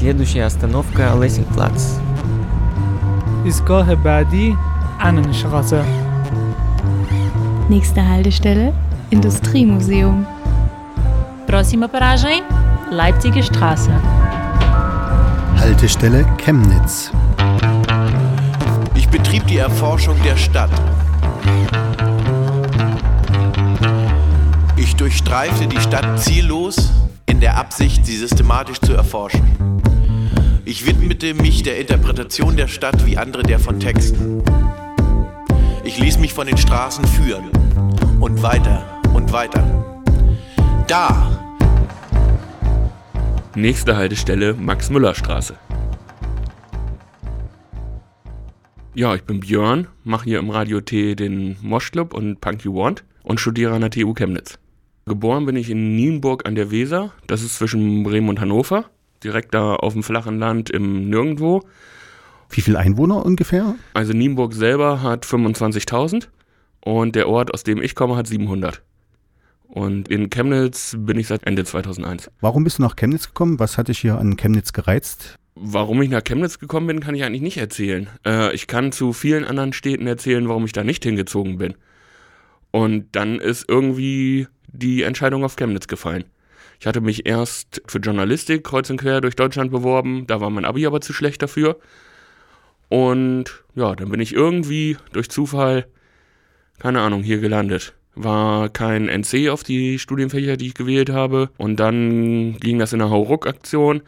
Следующая остановка Лессингплац. ایستگاه بعدی Annenstraße. Nächste Haltestelle Industriemuseum. Próxima paragem, Leipziger Straße. Haltestelle Chemnitz. Ich betrieb die Erforschung der Stadt. Ich durchstreifte die Stadt ziellos in der Absicht, sie systematisch zu erforschen. Ich widmete mich der Interpretation der Stadt wie andere der von Texten. Ich ließ mich von den Straßen führen und weiter und weiter. Da, Nächste Haltestelle Max-Müller-Straße. Ja, ich bin Björn, mache hier im Radio T den Mosh Club und Punk You Want und studiere an der TU Chemnitz. Geboren bin ich in Nienburg an der Weser, das ist zwischen Bremen und Hannover, direkt da auf dem flachen Land im Nirgendwo. Wie viele Einwohner ungefähr? Also Nienburg selber hat 25.000 und der Ort, aus dem ich komme, hat 700. Und in Chemnitz bin ich seit Ende 2001. Warum bist du nach Chemnitz gekommen? Was hat dich hier an Chemnitz gereizt? Warum ich nach Chemnitz gekommen bin, kann ich eigentlich nicht erzählen. Äh, ich kann zu vielen anderen Städten erzählen, warum ich da nicht hingezogen bin. Und dann ist irgendwie die Entscheidung auf Chemnitz gefallen. Ich hatte mich erst für Journalistik kreuz und quer durch Deutschland beworben, da war mein Abi aber zu schlecht dafür. Und ja, dann bin ich irgendwie durch Zufall, keine Ahnung, hier gelandet. War kein NC auf die Studienfächer, die ich gewählt habe. Und dann ging das in einer Hauruck-Aktion.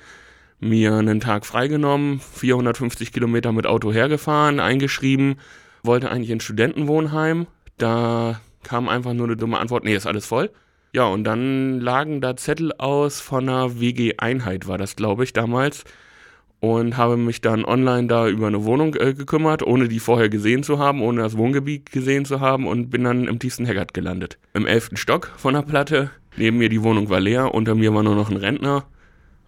Mir einen Tag freigenommen, 450 Kilometer mit Auto hergefahren, eingeschrieben, wollte eigentlich ins Studentenwohnheim. Da kam einfach nur eine dumme Antwort, nee, ist alles voll. Ja, und dann lagen da Zettel aus von einer WG-Einheit, war das, glaube ich, damals. Und habe mich dann online da über eine Wohnung äh, gekümmert, ohne die vorher gesehen zu haben, ohne das Wohngebiet gesehen zu haben und bin dann im tiefsten Haggard gelandet. Im elften Stock von der Platte. Neben mir die Wohnung war leer, unter mir war nur noch ein Rentner.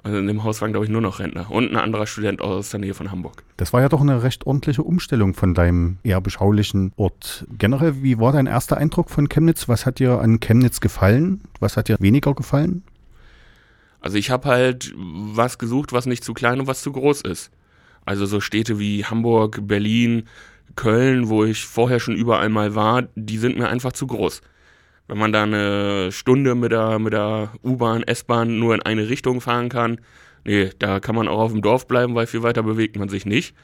Also in dem Haus waren, glaube ich, nur noch Rentner. Und ein anderer Student aus der Nähe von Hamburg. Das war ja doch eine recht ordentliche Umstellung von deinem eher beschaulichen Ort. Generell, wie war dein erster Eindruck von Chemnitz? Was hat dir an Chemnitz gefallen? Was hat dir weniger gefallen? Also ich habe halt was gesucht, was nicht zu klein und was zu groß ist. Also so Städte wie Hamburg, Berlin, Köln, wo ich vorher schon überall mal war, die sind mir einfach zu groß. Wenn man da eine Stunde mit der, mit der U-Bahn, S-Bahn nur in eine Richtung fahren kann, nee, da kann man auch auf dem Dorf bleiben, weil viel weiter bewegt man sich nicht.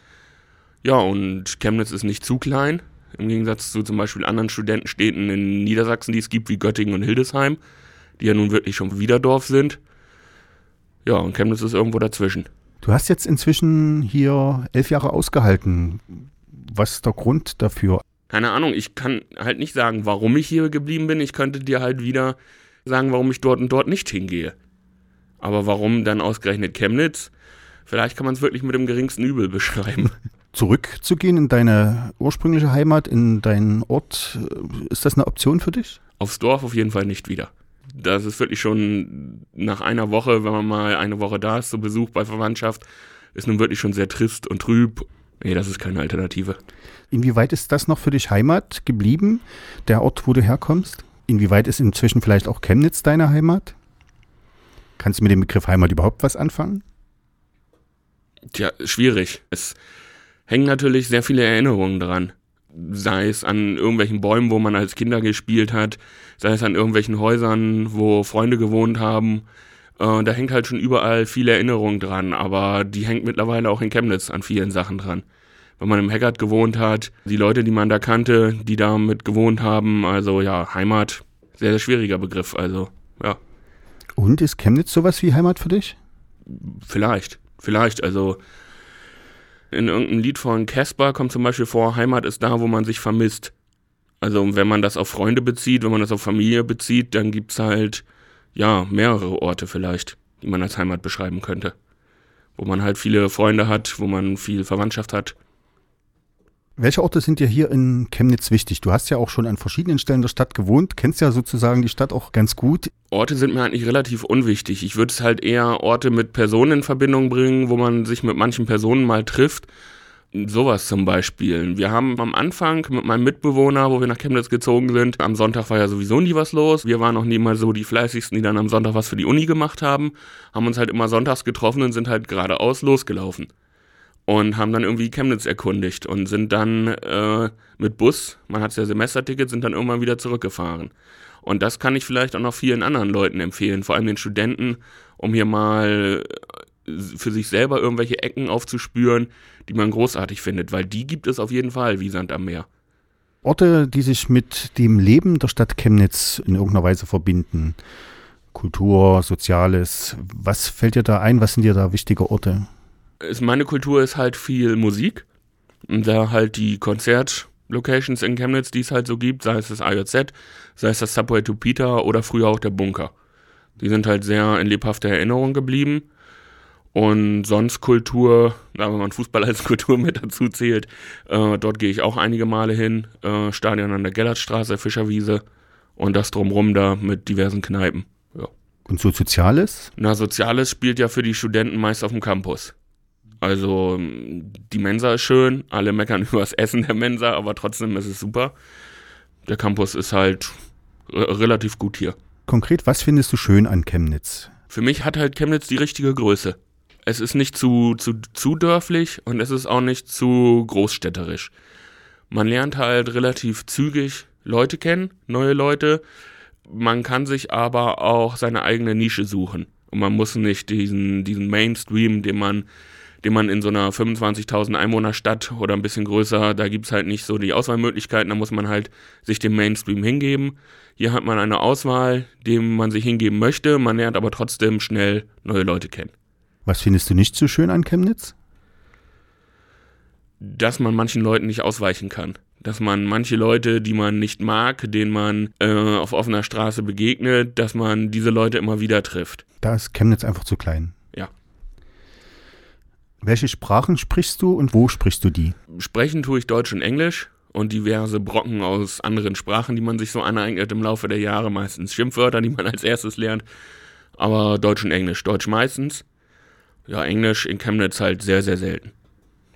Ja, und Chemnitz ist nicht zu klein, im Gegensatz zu zum Beispiel anderen Studentenstädten in Niedersachsen, die es gibt, wie Göttingen und Hildesheim, die ja nun wirklich schon wieder Dorf sind. Ja, und Chemnitz ist irgendwo dazwischen. Du hast jetzt inzwischen hier elf Jahre ausgehalten. Was ist der Grund dafür? Keine Ahnung, ich kann halt nicht sagen, warum ich hier geblieben bin. Ich könnte dir halt wieder sagen, warum ich dort und dort nicht hingehe. Aber warum dann ausgerechnet Chemnitz? Vielleicht kann man es wirklich mit dem geringsten Übel beschreiben. Zurückzugehen in deine ursprüngliche Heimat, in deinen Ort, ist das eine Option für dich? Aufs Dorf auf jeden Fall nicht wieder. Das ist wirklich schon nach einer Woche, wenn man mal eine Woche da ist, so Besuch bei Verwandtschaft, ist nun wirklich schon sehr trist und trüb. Nee, das ist keine Alternative. Inwieweit ist das noch für dich Heimat geblieben, der Ort, wo du herkommst? Inwieweit ist inzwischen vielleicht auch Chemnitz deine Heimat? Kannst du mit dem Begriff Heimat überhaupt was anfangen? Tja, schwierig. Es hängen natürlich sehr viele Erinnerungen dran. Sei es an irgendwelchen Bäumen, wo man als Kinder gespielt hat, sei es an irgendwelchen Häusern, wo Freunde gewohnt haben. Äh, da hängt halt schon überall viele Erinnerungen dran, aber die hängt mittlerweile auch in Chemnitz an vielen Sachen dran. Wenn man im Haggard gewohnt hat, die Leute, die man da kannte, die damit gewohnt haben, also ja, Heimat, sehr, sehr schwieriger Begriff, also ja. Und ist Chemnitz sowas wie Heimat für dich? Vielleicht, vielleicht, also in irgendeinem Lied von Casper kommt zum Beispiel vor, Heimat ist da, wo man sich vermisst. Also wenn man das auf Freunde bezieht, wenn man das auf Familie bezieht, dann gibt's halt, ja, mehrere Orte vielleicht, die man als Heimat beschreiben könnte. Wo man halt viele Freunde hat, wo man viel Verwandtschaft hat. Welche Orte sind dir hier in Chemnitz wichtig? Du hast ja auch schon an verschiedenen Stellen der Stadt gewohnt, kennst ja sozusagen die Stadt auch ganz gut. Orte sind mir eigentlich relativ unwichtig. Ich würde es halt eher Orte mit Personen in Verbindung bringen, wo man sich mit manchen Personen mal trifft, Sowas zum Beispiel. Wir haben am Anfang mit meinem Mitbewohner, wo wir nach Chemnitz gezogen sind, am Sonntag war ja sowieso nie was los. Wir waren auch nie mal so die fleißigsten, die dann am Sonntag was für die Uni gemacht haben. Haben uns halt immer sonntags getroffen und sind halt geradeaus losgelaufen. Und haben dann irgendwie Chemnitz erkundigt und sind dann äh, mit Bus, man hat ja Semesterticket, sind dann irgendwann wieder zurückgefahren. Und das kann ich vielleicht auch noch vielen anderen Leuten empfehlen, vor allem den Studenten, um hier mal für sich selber irgendwelche Ecken aufzuspüren, die man großartig findet, weil die gibt es auf jeden Fall wie Sand am Meer. Orte, die sich mit dem Leben der Stadt Chemnitz in irgendeiner Weise verbinden. Kultur, Soziales. Was fällt dir da ein? Was sind dir da wichtige Orte? Ist, meine Kultur ist halt viel Musik. Und da halt die Konzertlocations in Chemnitz, die es halt so gibt, sei es das IJZ, sei es das Subway to Peter oder früher auch der Bunker. Die sind halt sehr in lebhafter Erinnerung geblieben. Und sonst Kultur, wenn man Fußball als Kultur mit dazu zählt, äh, dort gehe ich auch einige Male hin. Äh, Stadion an der Gellertstraße, Fischerwiese und das drumrum da mit diversen Kneipen. Ja. Und so Soziales? Na, Soziales spielt ja für die Studenten meist auf dem Campus. Also die Mensa ist schön, alle meckern über das Essen der Mensa, aber trotzdem ist es super. Der Campus ist halt relativ gut hier. Konkret, was findest du schön an Chemnitz? Für mich hat halt Chemnitz die richtige Größe es ist nicht zu, zu, zu dörflich und es ist auch nicht zu großstädterisch. Man lernt halt relativ zügig Leute kennen, neue Leute. Man kann sich aber auch seine eigene Nische suchen. Und man muss nicht diesen, diesen Mainstream, den man, den man in so einer 25.000 Einwohnerstadt oder ein bisschen größer, da gibt es halt nicht so die Auswahlmöglichkeiten, da muss man halt sich dem Mainstream hingeben. Hier hat man eine Auswahl, dem man sich hingeben möchte, man lernt aber trotzdem schnell neue Leute kennen. Was findest du nicht so schön an Chemnitz? Dass man manchen Leuten nicht ausweichen kann. Dass man manche Leute, die man nicht mag, denen man äh, auf offener Straße begegnet, dass man diese Leute immer wieder trifft. Da ist Chemnitz einfach zu klein. Ja. Welche Sprachen sprichst du und wo sprichst du die? Sprechen tue ich Deutsch und Englisch und diverse Brocken aus anderen Sprachen, die man sich so aneignet im Laufe der Jahre, meistens Schimpfwörter, die man als erstes lernt. Aber Deutsch und Englisch. Deutsch meistens ja, Englisch in Chemnitz halt sehr, sehr selten.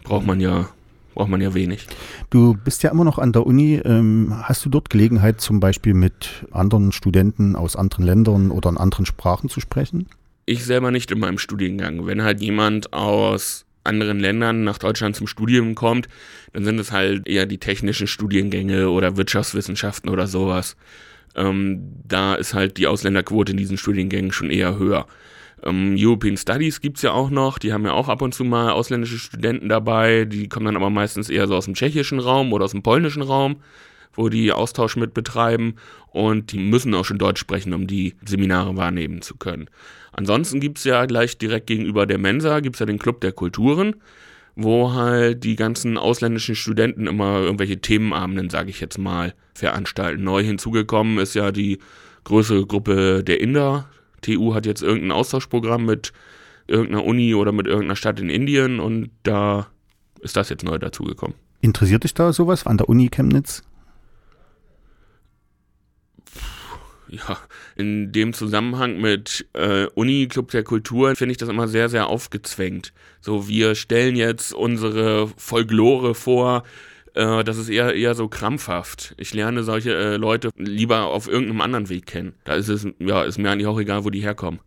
Braucht man ja, braucht man ja wenig. Du bist ja immer noch an der Uni. Ähm, hast du dort Gelegenheit, zum Beispiel mit anderen Studenten aus anderen Ländern oder in anderen Sprachen zu sprechen? Ich selber nicht in meinem Studiengang. Wenn halt jemand aus anderen Ländern nach Deutschland zum Studium kommt, dann sind es halt eher die technischen Studiengänge oder Wirtschaftswissenschaften oder sowas. Ähm, da ist halt die Ausländerquote in diesen Studiengängen schon eher höher. Ähm, European Studies gibt es ja auch noch, die haben ja auch ab und zu mal ausländische Studenten dabei, die kommen dann aber meistens eher so aus dem tschechischen Raum oder aus dem polnischen Raum, wo die Austausch mit betreiben und die müssen auch schon Deutsch sprechen, um die Seminare wahrnehmen zu können. Ansonsten gibt es ja gleich direkt gegenüber der Mensa, gibt es ja den Club der Kulturen, wo halt die ganzen ausländischen Studenten immer irgendwelche Themenabenden, sage ich jetzt mal, veranstalten. Neu hinzugekommen ist ja die größere Gruppe der Inder, TU hat jetzt irgendein Austauschprogramm mit irgendeiner Uni oder mit irgendeiner Stadt in Indien und da ist das jetzt neu dazugekommen. Interessiert dich da sowas an der Uni Chemnitz? Ja, in dem Zusammenhang mit äh, Uni, Club der Kultur finde ich das immer sehr, sehr aufgezwängt. So, wir stellen jetzt unsere Folklore vor, äh, das ist eher, eher so krampfhaft. Ich lerne solche äh, Leute lieber auf irgendeinem anderen Weg kennen. Da ist es, ja, ist mir eigentlich auch egal, wo die herkommen.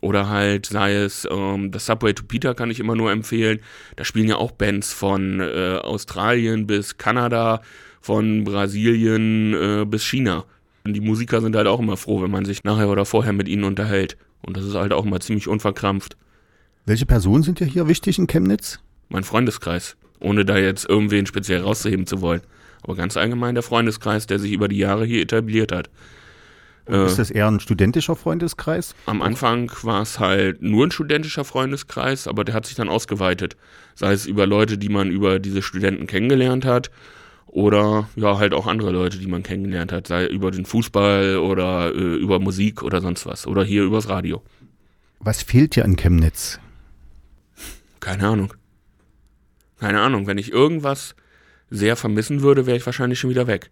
Oder halt, sei es ähm, das Subway to Peter kann ich immer nur empfehlen. Da spielen ja auch Bands von äh, Australien bis Kanada, von Brasilien äh, bis China. Und die Musiker sind halt auch immer froh, wenn man sich nachher oder vorher mit ihnen unterhält. Und das ist halt auch immer ziemlich unverkrampft. Welche Personen sind dir hier wichtig in Chemnitz? Mein Freundeskreis ohne da jetzt irgendwen speziell rauszuheben zu wollen. Aber ganz allgemein der Freundeskreis, der sich über die Jahre hier etabliert hat. Und ist das eher ein studentischer Freundeskreis? Am Anfang war es halt nur ein studentischer Freundeskreis, aber der hat sich dann ausgeweitet. Sei es über Leute, die man über diese Studenten kennengelernt hat, oder ja, halt auch andere Leute, die man kennengelernt hat, sei über den Fußball oder äh, über Musik oder sonst was. Oder hier übers Radio. Was fehlt dir an Chemnitz? Keine Ahnung. Keine Ahnung, wenn ich irgendwas sehr vermissen würde, wäre ich wahrscheinlich schon wieder weg.